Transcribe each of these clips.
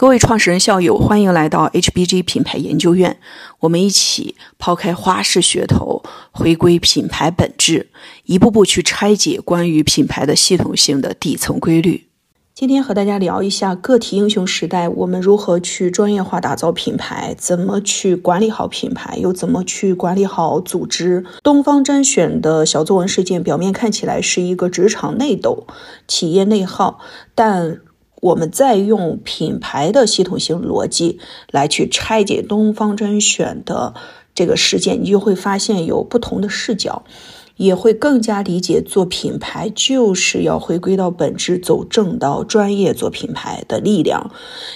各位创始人校友，欢迎来到 HBG 品牌研究院，我们一起抛开花式噱头，回归品牌本质，一步步去拆解关于品牌的系统性的底层规律。今天和大家聊一下个体英雄时代，我们如何去专业化打造品牌，怎么去管理好品牌，又怎么去管理好组织。东方甄选的小作文事件，表面看起来是一个职场内斗、企业内耗，但。我们再用品牌的系统性逻辑来去拆解东方甄选的这个事件，你就会发现有不同的视角。也会更加理解做品牌就是要回归到本质，走正道，专业做品牌的力量。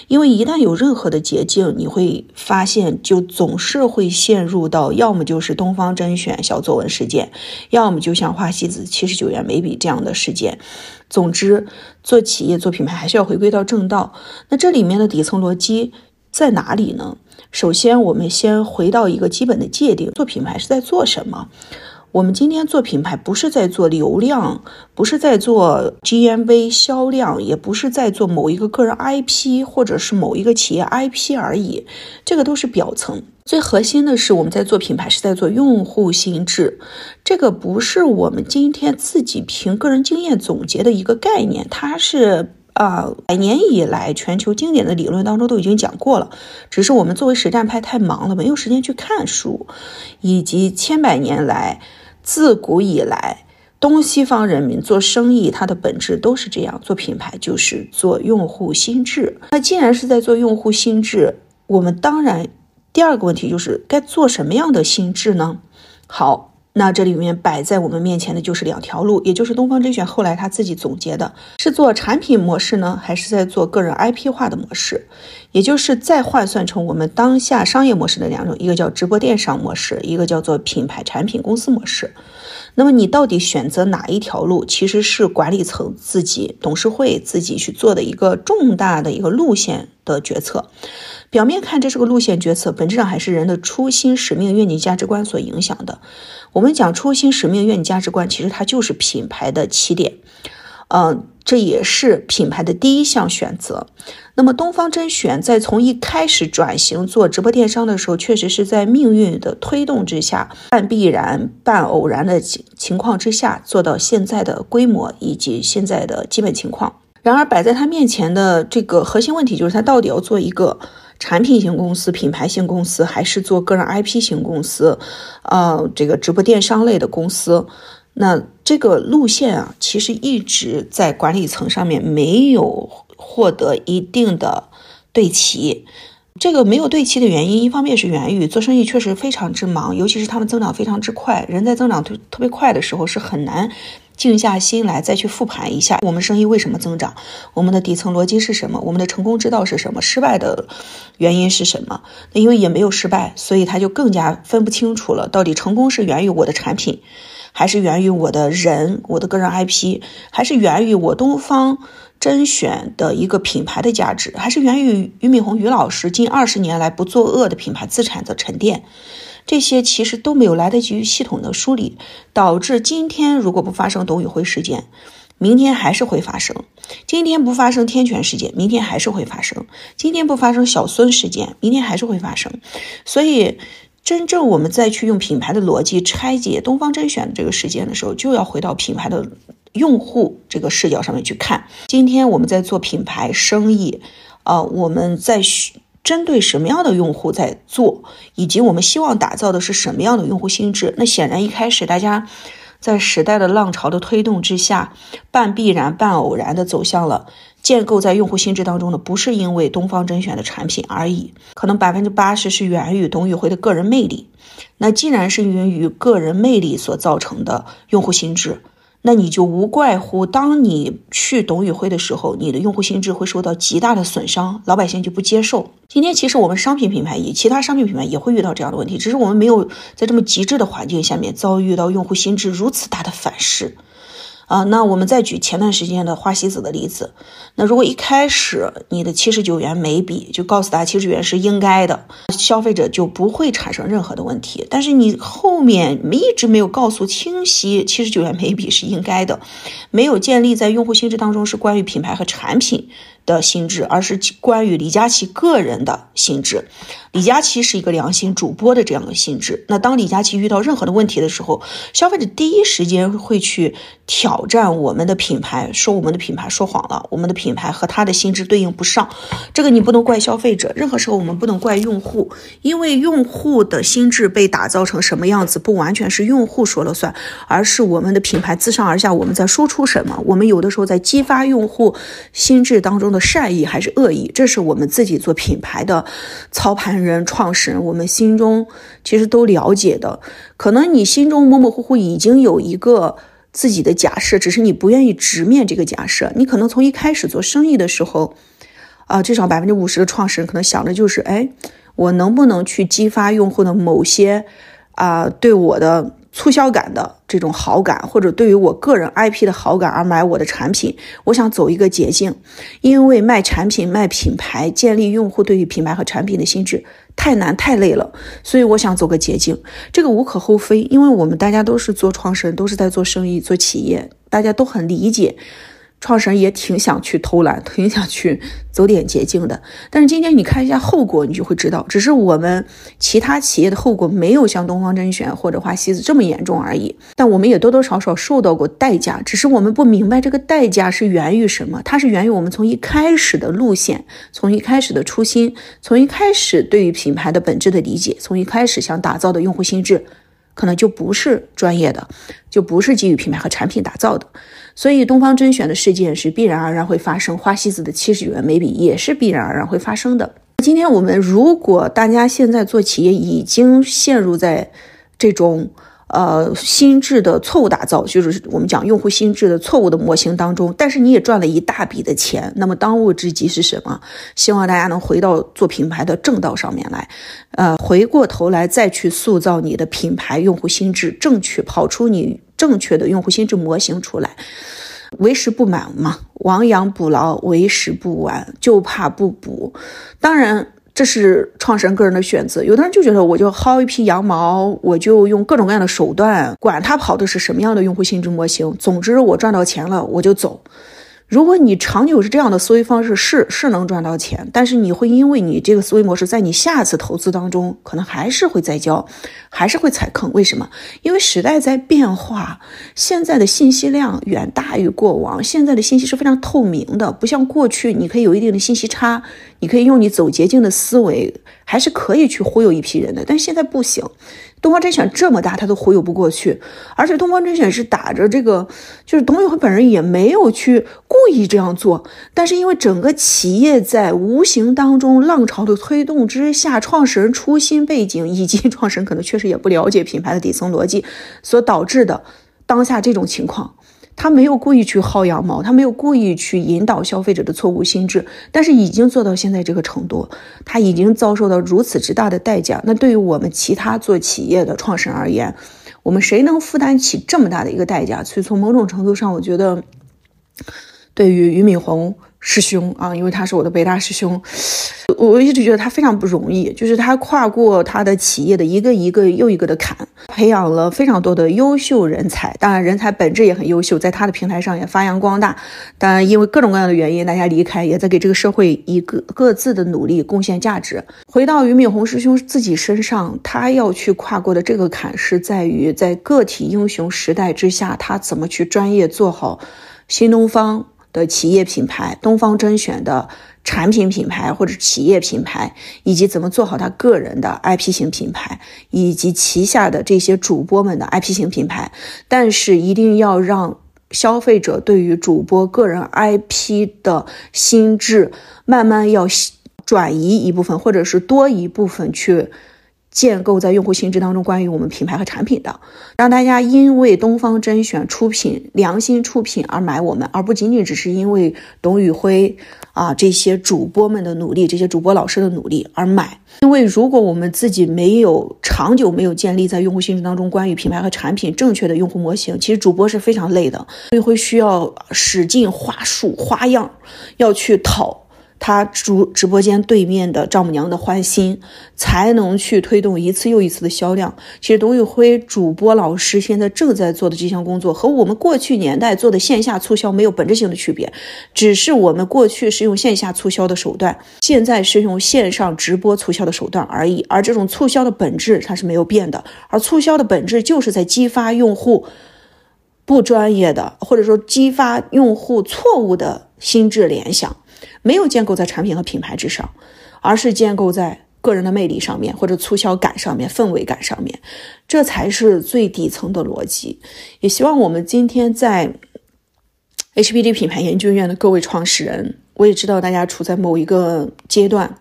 因为一旦有任何的捷径，你会发现就总是会陷入到要么就是东方甄选小作文事件，要么就像花西子七十九元眉笔这样的事件。总之，做企业做品牌还是要回归到正道。那这里面的底层逻辑在哪里呢？首先，我们先回到一个基本的界定：做品牌是在做什么？我们今天做品牌，不是在做流量，不是在做 GMV 销量，也不是在做某一个个人 IP 或者是某一个企业 IP 而已，这个都是表层。最核心的是，我们在做品牌是在做用户心智，这个不是我们今天自己凭个人经验总结的一个概念，它是。啊，百年以来，全球经典的理论当中都已经讲过了，只是我们作为实战派太忙了，没有时间去看书。以及千百年来，自古以来，东西方人民做生意，它的本质都是这样，做品牌就是做用户心智。那既然是在做用户心智，我们当然第二个问题就是该做什么样的心智呢？好。那这里面摆在我们面前的就是两条路，也就是东方甄选后来他自己总结的，是做产品模式呢，还是在做个人 IP 化的模式？也就是再换算成我们当下商业模式的两种，一个叫直播电商模式，一个叫做品牌产品公司模式。那么你到底选择哪一条路，其实是管理层自己、董事会自己去做的一个重大的一个路线的决策。表面看这是个路线决策，本质上还是人的初心、使命、愿景、价值观所影响的。我们讲初心、使命、愿景、价值观，其实它就是品牌的起点，嗯，这也是品牌的第一项选择。那么东方甄选在从一开始转型做直播电商的时候，确实是在命运的推动之下，半必然半偶然的情情况之下，做到现在的规模以及现在的基本情况。然而摆在他面前的这个核心问题就是，他到底要做一个。产品型公司、品牌型公司，还是做个人 IP 型公司，呃，这个直播电商类的公司，那这个路线啊，其实一直在管理层上面没有获得一定的对齐。这个没有对齐的原因，一方面是源于做生意确实非常之忙，尤其是他们增长非常之快，人在增长特特别快的时候是很难。静下心来，再去复盘一下我们生意为什么增长，我们的底层逻辑是什么，我们的成功之道是什么，失败的原因是什么？那因为也没有失败，所以他就更加分不清楚了，到底成功是源于我的产品，还是源于我的人，我的个人 IP，还是源于我东方甄选的一个品牌的价值，还是源于俞敏洪俞老师近二十年来不作恶的品牌资产的沉淀？这些其实都没有来得及系统的梳理，导致今天如果不发生董宇辉事件，明天还是会发生；今天不发生天权事件，明天还是会发生；今天不发生小孙事件，明天还是会发生。所以，真正我们再去用品牌的逻辑拆解东方甄选的这个事件的时候，就要回到品牌的用户这个视角上面去看。今天我们在做品牌生意，啊，我们在。针对什么样的用户在做，以及我们希望打造的是什么样的用户心智？那显然一开始大家在时代的浪潮的推动之下，半必然半偶然的走向了建构在用户心智当中的，不是因为东方甄选的产品而已，可能百分之八十是源于董宇辉的个人魅力。那既然是源于个人魅力所造成的用户心智。那你就无怪乎，当你去董宇辉的时候，你的用户心智会受到极大的损伤，老百姓就不接受。今天其实我们商品品牌也，其他商品品牌也会遇到这样的问题，只是我们没有在这么极致的环境下面遭遇到用户心智如此大的反噬。啊，那我们再举前段时间的花西子的例子。那如果一开始你的七十九元每笔就告诉他七十元是应该的，消费者就不会产生任何的问题。但是你后面一直没有告诉清晰七十九元每笔是应该的，没有建立在用户心智当中是关于品牌和产品的心智，而是关于李佳琦个人的心智。李佳琦是一个良心主播的这样的心智。那当李佳琦遇到任何的问题的时候，消费者第一时间会去挑战我们的品牌，说我们的品牌说谎了，我们的品牌和他的心智对应不上。这个你不能怪消费者，任何时候我们不能怪用户，因为用户的心智被打造成什么样子，不完全是用户说了算，而是我们的品牌自上而下我们在输出什么，我们有的时候在激发用户心智当中的善意还是恶意，这是我们自己做品牌的操盘人、创始人，我们心中其实都了解的。可能你心中模模糊糊已经有一个自己的假设，只是你不愿意直面这个假设。你可能从一开始做生意的时候，啊，至少百分之五十的创始人可能想的就是，哎，我能不能去激发用户的某些啊对我的。促销感的这种好感，或者对于我个人 IP 的好感而买我的产品，我想走一个捷径，因为卖产品、卖品牌、建立用户对于品牌和产品的心智太难太累了，所以我想走个捷径，这个无可厚非，因为我们大家都是做创始人，都是在做生意、做企业，大家都很理解。创始人也挺想去偷懒，挺想去走点捷径的。但是今天你看一下后果，你就会知道，只是我们其他企业的后果没有像东方甄选或者花西子这么严重而已。但我们也多多少少受到过代价，只是我们不明白这个代价是源于什么。它是源于我们从一开始的路线，从一开始的初心，从一开始对于品牌的本质的理解，从一开始想打造的用户心智，可能就不是专业的，就不是基于品牌和产品打造的。所以，东方甄选的事件是必然而然会发生，花西子的七十元眉笔也是必然而然会发生的。今天我们如果大家现在做企业已经陷入在这种。呃，心智的错误打造，就是我们讲用户心智的错误的模型当中，但是你也赚了一大笔的钱。那么当务之急是什么？希望大家能回到做品牌的正道上面来，呃，回过头来再去塑造你的品牌用户心智，正确跑出你正确的用户心智模型出来。为时不晚嘛，亡羊补牢，为时不晚，就怕不补。当然。这是创始人个人的选择，有的人就觉得我就薅一批羊毛，我就用各种各样的手段，管他跑的是什么样的用户性质模型，总之我赚到钱了我就走。如果你长久是这样的思维方式，是是能赚到钱，但是你会因为你这个思维模式，在你下次投资当中，可能还是会再交，还是会踩坑。为什么？因为时代在变化，现在的信息量远大于过往，现在的信息是非常透明的，不像过去，你可以有一定的信息差，你可以用你走捷径的思维，还是可以去忽悠一批人的，但现在不行。东方甄选这么大，他都忽悠不过去，而且东方甄选是打着这个，就是董宇辉本人也没有去故意这样做，但是因为整个企业在无形当中浪潮的推动之下，创始人初心背景以及创始人可能确实也不了解品牌的底层逻辑所导致的当下这种情况。他没有故意去薅羊毛，他没有故意去引导消费者的错误心智，但是已经做到现在这个程度，他已经遭受到如此之大的代价。那对于我们其他做企业的创始人而言，我们谁能负担起这么大的一个代价？所以从某种程度上，我觉得，对于俞敏洪。师兄啊，因为他是我的北大师兄，我一直觉得他非常不容易，就是他跨过他的企业的一个一个又一个的坎，培养了非常多的优秀人才。当然，人才本质也很优秀，在他的平台上也发扬光大。当然，因为各种各样的原因，大家离开，也在给这个社会一个各自的努力贡献价值。回到俞敏洪师兄自己身上，他要去跨过的这个坎，是在于在个体英雄时代之下，他怎么去专业做好新东方。的企业品牌，东方甄选的产品品牌或者企业品牌，以及怎么做好他个人的 IP 型品牌，以及旗下的这些主播们的 IP 型品牌，但是一定要让消费者对于主播个人 IP 的心智慢慢要转移一部分，或者是多一部分去。建构在用户心智当中关于我们品牌和产品的，让大家因为东方甄选出品良心出品而买我们，而不仅仅只是因为董宇辉啊这些主播们的努力，这些主播老师的努力而买。因为如果我们自己没有长久没有建立在用户心智当中关于品牌和产品正确的用户模型，其实主播是非常累的，所以会需要使劲话术花样要去讨。他主直播间对面的丈母娘的欢心，才能去推动一次又一次的销量。其实董宇辉主播老师现在正在做的这项工作，和我们过去年代做的线下促销没有本质性的区别，只是我们过去是用线下促销的手段，现在是用线上直播促销的手段而已。而这种促销的本质它是没有变的，而促销的本质就是在激发用户不专业的，或者说激发用户错误的心智联想。没有建构在产品和品牌之上，而是建构在个人的魅力上面，或者促销感上面、氛围感上面，这才是最底层的逻辑。也希望我们今天在 HBD 品牌研究院的各位创始人，我也知道大家处在某一个阶段，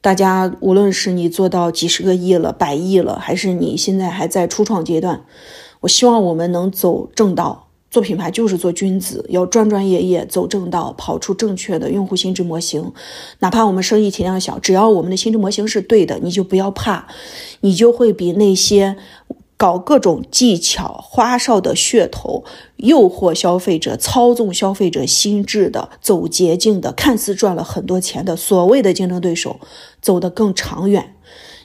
大家无论是你做到几十个亿了、百亿了，还是你现在还在初创阶段，我希望我们能走正道。做品牌就是做君子，要专专业业走正道，跑出正确的用户心智模型。哪怕我们生意体量小，只要我们的心智模型是对的，你就不要怕，你就会比那些搞各种技巧、花哨的噱头、诱惑消费者、操纵消费者心智的、走捷径的、看似赚了很多钱的所谓的竞争对手走得更长远。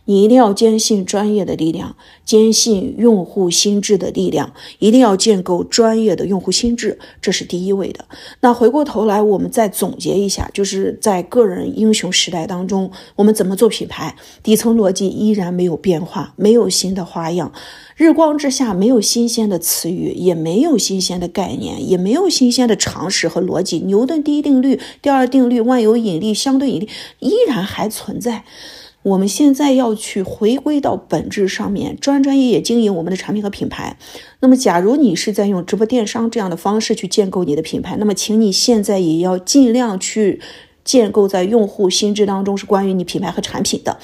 你一定要坚信专业的力量，坚信用户心智的力量，一定要建构专业的用户心智，这是第一位的。那回过头来，我们再总结一下，就是在个人英雄时代当中，我们怎么做品牌？底层逻辑依然没有变化，没有新的花样，日光之下没有新鲜的词语，也没有新鲜的概念，也没有新鲜的常识和逻辑。牛顿第一定律、第二定律、万有引力、相对引力依然还存在。我们现在要去回归到本质上面，专专业业经营我们的产品和品牌。那么，假如你是在用直播电商这样的方式去建构你的品牌，那么，请你现在也要尽量去建构在用户心智当中是关于你品牌和产品的。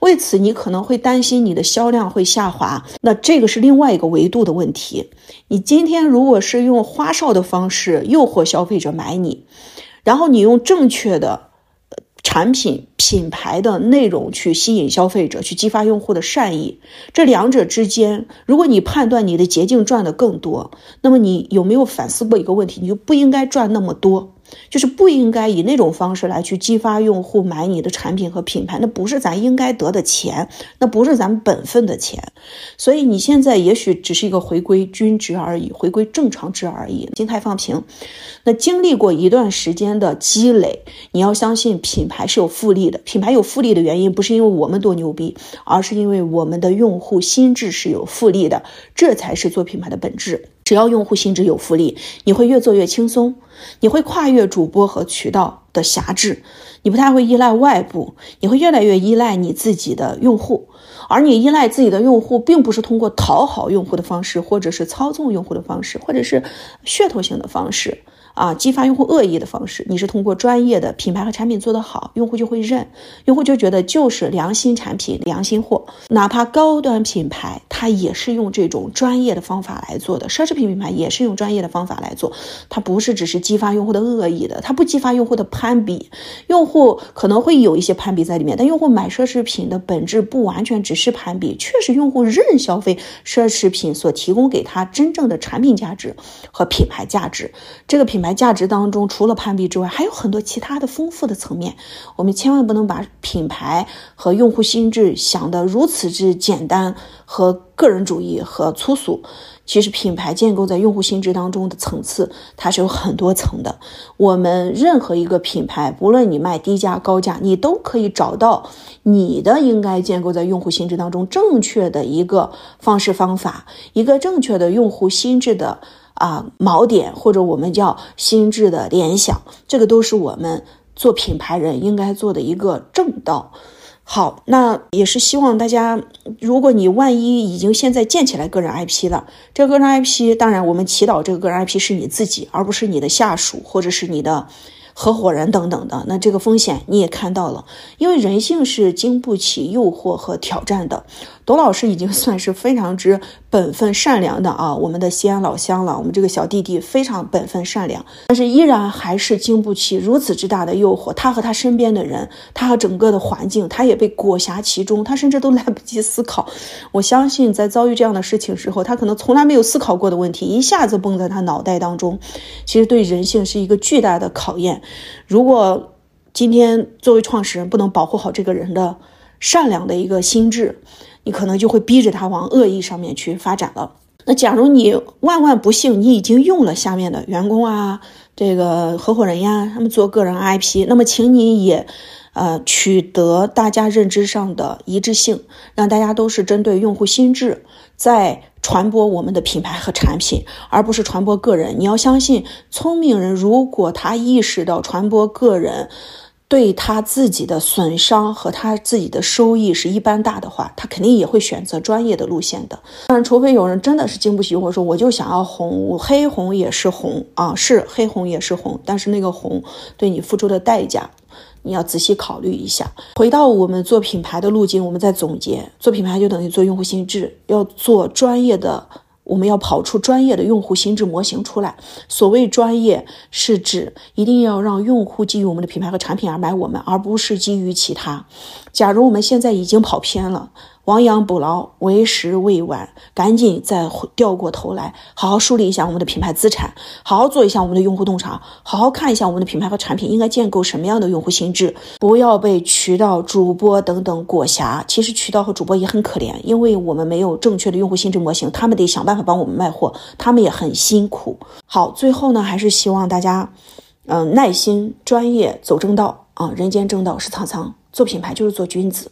为此，你可能会担心你的销量会下滑，那这个是另外一个维度的问题。你今天如果是用花哨的方式诱惑消费者买你，然后你用正确的。产品品牌的内容去吸引消费者，去激发用户的善意，这两者之间，如果你判断你的捷径赚的更多，那么你有没有反思过一个问题？你就不应该赚那么多。就是不应该以那种方式来去激发用户买你的产品和品牌，那不是咱应该得的钱，那不是咱本分的钱。所以你现在也许只是一个回归均值而已，回归正常值而已，心态放平。那经历过一段时间的积累，你要相信品牌是有复利的。品牌有复利的原因不是因为我们多牛逼，而是因为我们的用户心智是有复利的，这才是做品牌的本质。只要用户心智有福利，你会越做越轻松，你会跨越主播和渠道的辖制，你不太会依赖外部，你会越来越依赖你自己的用户，而你依赖自己的用户，并不是通过讨好用户的方式，或者是操纵用户的方式，或者是噱头性的方式。啊，激发用户恶意的方式，你是通过专业的品牌和产品做得好，用户就会认，用户就觉得就是良心产品、良心货。哪怕高端品牌，它也是用这种专业的方法来做的；奢侈品品牌也是用专业的方法来做，它不是只是激发用户的恶意的，它不激发用户的攀比。用户可能会有一些攀比在里面，但用户买奢侈品的本质不完全只是攀比，确实用户认消费奢侈品所提供给他真正的产品价值和品牌价值。这个品牌。价值当中，除了攀比之外，还有很多其他的丰富的层面。我们千万不能把品牌和用户心智想得如此之简单和个人主义和粗俗。其实，品牌建构在用户心智当中的层次，它是有很多层的。我们任何一个品牌，不论你卖低价高价，你都可以找到你的应该建构在用户心智当中正确的一个方式方法，一个正确的用户心智的。啊，锚点或者我们叫心智的联想，这个都是我们做品牌人应该做的一个正道。好，那也是希望大家，如果你万一已经现在建起来个人 IP 了，这个个人 IP，当然我们祈祷这个个人 IP 是你自己，而不是你的下属或者是你的。合伙人等等的，那这个风险你也看到了，因为人性是经不起诱惑和挑战的。董老师已经算是非常之本分善良的啊，我们的西安老乡了，我们这个小弟弟非常本分善良，但是依然还是经不起如此之大的诱惑。他和他身边的人，他和整个的环境，他也被裹挟其中，他甚至都 来不及思考。我相信在遭遇这样的事情时候，他可能从来没有思考过的问题，一下子蹦在他脑袋当中，其实对人性是一个巨大的考验。如果今天作为创始人不能保护好这个人的善良的一个心智，你可能就会逼着他往恶意上面去发展了。那假如你万万不幸，你已经用了下面的员工啊，这个合伙人呀，他们做个人 IP，那么请你也，呃，取得大家认知上的一致性，让大家都是针对用户心智在传播我们的品牌和产品，而不是传播个人。你要相信，聪明人如果他意识到传播个人。对他自己的损伤和他自己的收益是一般大的话，他肯定也会选择专业的路线的。当然，除非有人真的是经不起诱惑，说我就想要红，我黑红也是红啊，是黑红也是红，但是那个红对你付出的代价，你要仔细考虑一下。回到我们做品牌的路径，我们再总结：做品牌就等于做用户心智，要做专业的。我们要跑出专业的用户心智模型出来。所谓专业，是指一定要让用户基于我们的品牌和产品而买我们，而不是基于其他。假如我们现在已经跑偏了。亡羊补牢，为时未晚，赶紧再掉过头来，好好梳理一下我们的品牌资产，好好做一下我们的用户洞察，好好看一下我们的品牌和产品应该建构什么样的用户心智，不要被渠道、主播等等裹挟。其实渠道和主播也很可怜，因为我们没有正确的用户心智模型，他们得想办法帮我们卖货，他们也很辛苦。好，最后呢，还是希望大家，嗯，耐心、专业，走正道啊！人间正道是沧桑，做品牌就是做君子。